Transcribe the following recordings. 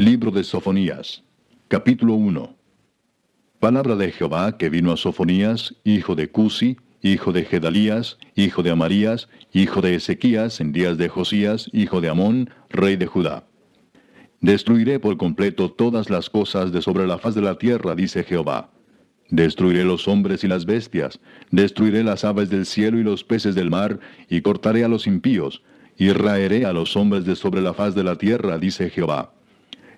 Libro de Sofonías, capítulo 1. Palabra de Jehová que vino a Sofonías, hijo de Cusi, hijo de Gedalías, hijo de Amarías, hijo de Ezequías, en días de Josías, hijo de Amón, rey de Judá. Destruiré por completo todas las cosas de sobre la faz de la tierra, dice Jehová. Destruiré los hombres y las bestias, destruiré las aves del cielo y los peces del mar, y cortaré a los impíos, y raeré a los hombres de sobre la faz de la tierra, dice Jehová.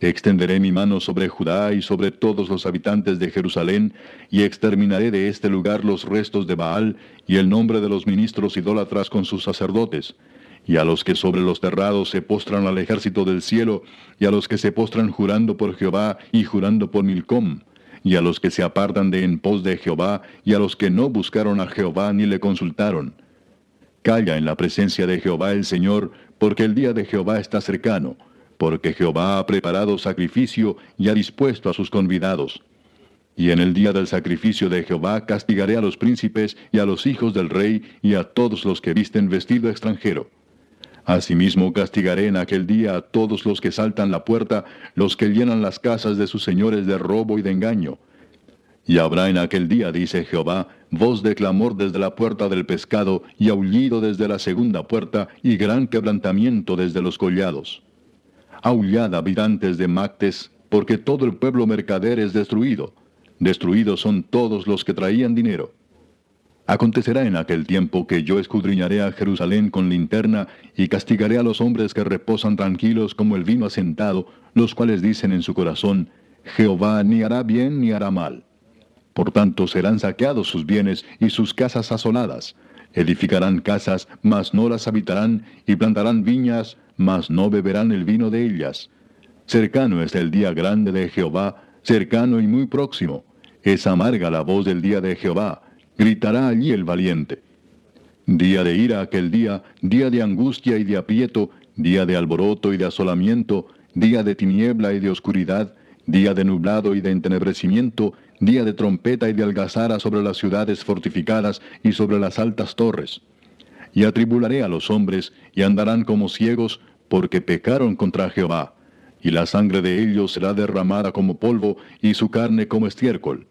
Extenderé mi mano sobre Judá y sobre todos los habitantes de Jerusalén, y exterminaré de este lugar los restos de Baal y el nombre de los ministros idólatras con sus sacerdotes, y a los que sobre los terrados se postran al ejército del cielo, y a los que se postran jurando por Jehová y jurando por Milcom, y a los que se apartan de en pos de Jehová, y a los que no buscaron a Jehová ni le consultaron. Calla en la presencia de Jehová el Señor, porque el día de Jehová está cercano, porque Jehová ha preparado sacrificio y ha dispuesto a sus convidados. Y en el día del sacrificio de Jehová castigaré a los príncipes y a los hijos del rey y a todos los que visten vestido extranjero. Asimismo castigaré en aquel día a todos los que saltan la puerta, los que llenan las casas de sus señores de robo y de engaño. Y habrá en aquel día, dice Jehová, voz de clamor desde la puerta del pescado, y aullido desde la segunda puerta, y gran quebrantamiento desde los collados. Aullad, habitantes de Mactes, porque todo el pueblo mercader es destruido. Destruidos son todos los que traían dinero. Acontecerá en aquel tiempo que yo escudriñaré a Jerusalén con linterna y castigaré a los hombres que reposan tranquilos como el vino asentado, los cuales dicen en su corazón, Jehová ni hará bien ni hará mal. Por tanto serán saqueados sus bienes y sus casas asoladas. Edificarán casas, mas no las habitarán, y plantarán viñas, mas no beberán el vino de ellas. Cercano es el día grande de Jehová, cercano y muy próximo. Es amarga la voz del día de Jehová gritará allí el valiente. Día de ira aquel día, día de angustia y de aprieto, día de alboroto y de asolamiento, día de tiniebla y de oscuridad, día de nublado y de entenebrecimiento, día de trompeta y de algazara sobre las ciudades fortificadas y sobre las altas torres. Y atribularé a los hombres, y andarán como ciegos, porque pecaron contra Jehová. Y la sangre de ellos será derramada como polvo, y su carne como estiércol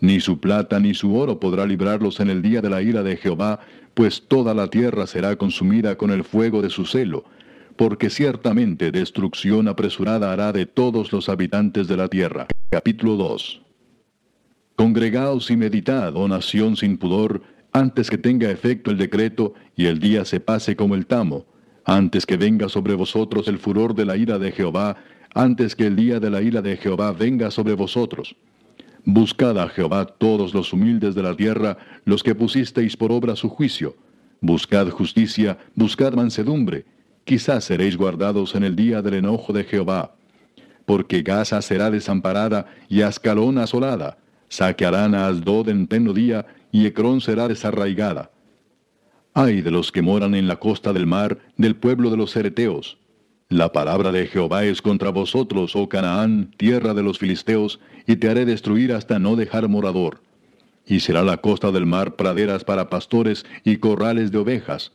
ni su plata ni su oro podrá librarlos en el día de la ira de Jehová, pues toda la tierra será consumida con el fuego de su celo, porque ciertamente destrucción apresurada hará de todos los habitantes de la tierra. Capítulo 2 Congregaos y meditad, oh nación sin pudor, antes que tenga efecto el decreto y el día se pase como el tamo, antes que venga sobre vosotros el furor de la ira de Jehová, antes que el día de la ira de Jehová venga sobre vosotros. Buscad a Jehová todos los humildes de la tierra, los que pusisteis por obra su juicio. Buscad justicia, buscad mansedumbre. Quizás seréis guardados en el día del enojo de Jehová. Porque Gaza será desamparada y Ascalón asolada. Saquearán a Asdod en pleno día y Ecrón será desarraigada. Ay de los que moran en la costa del mar, del pueblo de los cereteos la palabra de Jehová es contra vosotros, oh Canaán, tierra de los filisteos, y te haré destruir hasta no dejar morador. Y será la costa del mar praderas para pastores y corrales de ovejas.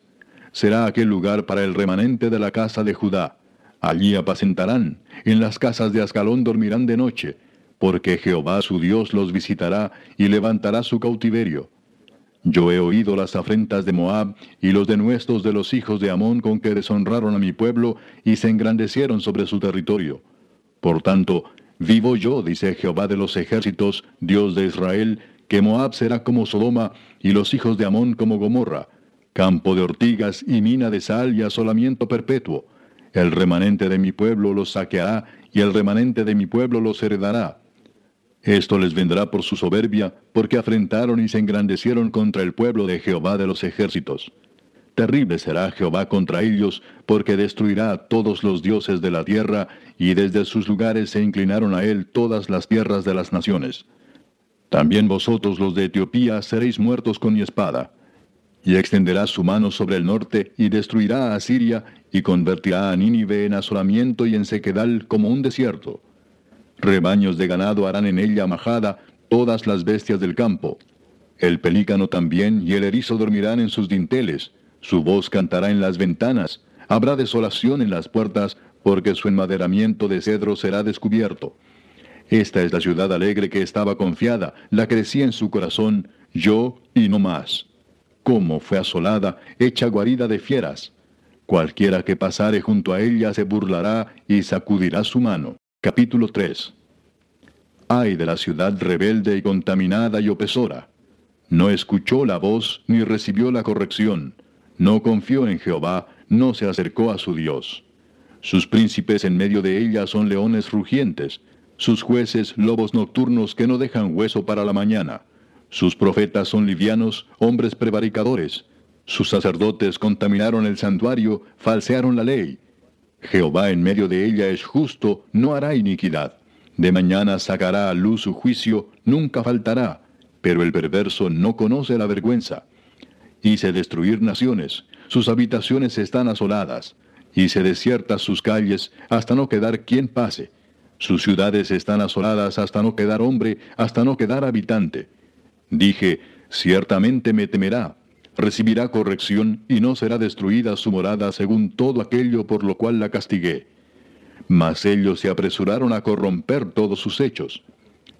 Será aquel lugar para el remanente de la casa de Judá. Allí apacentarán, en las casas de Ascalón dormirán de noche, porque Jehová su Dios los visitará y levantará su cautiverio. Yo he oído las afrentas de Moab y los denuestos de los hijos de Amón con que deshonraron a mi pueblo y se engrandecieron sobre su territorio. Por tanto, vivo yo, dice Jehová de los ejércitos, Dios de Israel, que Moab será como Sodoma y los hijos de Amón como Gomorra, campo de ortigas y mina de sal y asolamiento perpetuo. El remanente de mi pueblo los saqueará y el remanente de mi pueblo los heredará esto les vendrá por su soberbia, porque afrentaron y se engrandecieron contra el pueblo de Jehová de los ejércitos. Terrible será Jehová contra ellos, porque destruirá a todos los dioses de la tierra, y desde sus lugares se inclinaron a él todas las tierras de las naciones. También vosotros los de Etiopía seréis muertos con mi espada. Y extenderá su mano sobre el norte, y destruirá a Siria, y convertirá a Nínive en asolamiento y en sequedal como un desierto. Rebaños de ganado harán en ella majada todas las bestias del campo. El pelícano también y el erizo dormirán en sus dinteles, su voz cantará en las ventanas, habrá desolación en las puertas, porque su enmaderamiento de cedro será descubierto. Esta es la ciudad alegre que estaba confiada, la que decía en su corazón, yo y no más. Cómo fue asolada, hecha guarida de fieras. Cualquiera que pasare junto a ella se burlará y sacudirá su mano. Capítulo 3 Ay de la ciudad rebelde y contaminada y opresora. No escuchó la voz ni recibió la corrección. No confió en Jehová, no se acercó a su Dios. Sus príncipes en medio de ella son leones rugientes, sus jueces lobos nocturnos que no dejan hueso para la mañana. Sus profetas son livianos, hombres prevaricadores. Sus sacerdotes contaminaron el santuario, falsearon la ley. Jehová en medio de ella es justo, no hará iniquidad. De mañana sacará a luz su juicio, nunca faltará, pero el perverso no conoce la vergüenza. Hice destruir naciones, sus habitaciones están asoladas, hice desiertas sus calles hasta no quedar quien pase. Sus ciudades están asoladas hasta no quedar hombre, hasta no quedar habitante. Dije, ciertamente me temerá, recibirá corrección y no será destruida su morada según todo aquello por lo cual la castigué. Mas ellos se apresuraron a corromper todos sus hechos.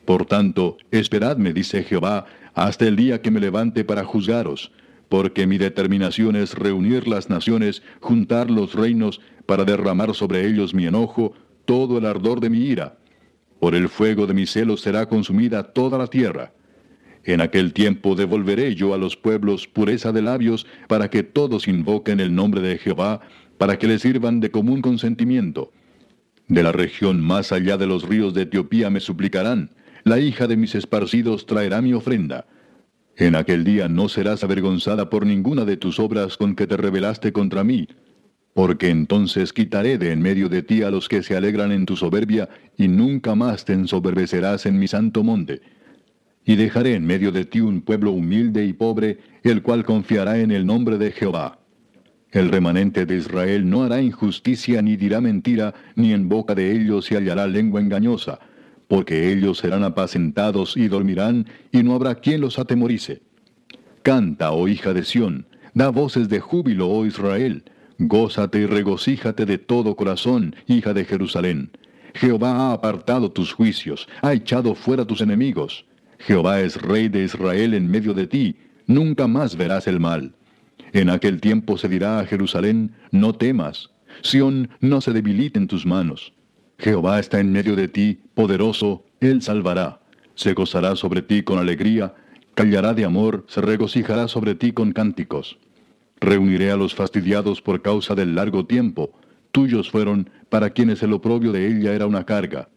Por tanto, esperadme, dice Jehová, hasta el día que me levante para juzgaros, porque mi determinación es reunir las naciones, juntar los reinos, para derramar sobre ellos mi enojo, todo el ardor de mi ira. Por el fuego de mi celo será consumida toda la tierra. En aquel tiempo devolveré yo a los pueblos pureza de labios, para que todos invoquen el nombre de Jehová, para que le sirvan de común consentimiento. De la región más allá de los ríos de Etiopía me suplicarán, la hija de mis esparcidos traerá mi ofrenda. En aquel día no serás avergonzada por ninguna de tus obras con que te rebelaste contra mí, porque entonces quitaré de en medio de ti a los que se alegran en tu soberbia, y nunca más te ensoberbecerás en mi santo monte. Y dejaré en medio de ti un pueblo humilde y pobre, el cual confiará en el nombre de Jehová. El remanente de Israel no hará injusticia ni dirá mentira, ni en boca de ellos se hallará lengua engañosa porque ellos serán apacentados y dormirán, y no habrá quien los atemorice. Canta, oh hija de Sión, da voces de júbilo, oh Israel, gózate y regocíjate de todo corazón, hija de Jerusalén. Jehová ha apartado tus juicios, ha echado fuera tus enemigos. Jehová es rey de Israel en medio de ti, nunca más verás el mal. En aquel tiempo se dirá a Jerusalén, no temas, Sión no se debilite en tus manos. Jehová está en medio de ti, poderoso, Él salvará. Se gozará sobre ti con alegría, callará de amor, se regocijará sobre ti con cánticos. Reuniré a los fastidiados por causa del largo tiempo. Tuyos fueron, para quienes el oprobio de ella era una carga.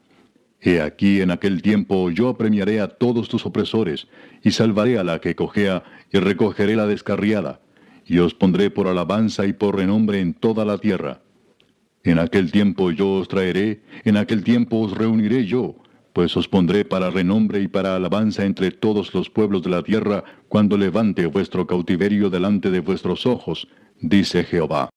He aquí en aquel tiempo yo premiaré a todos tus opresores, y salvaré a la que cojea, y recogeré la descarriada, y os pondré por alabanza y por renombre en toda la tierra. En aquel tiempo yo os traeré, en aquel tiempo os reuniré yo, pues os pondré para renombre y para alabanza entre todos los pueblos de la tierra, cuando levante vuestro cautiverio delante de vuestros ojos, dice Jehová.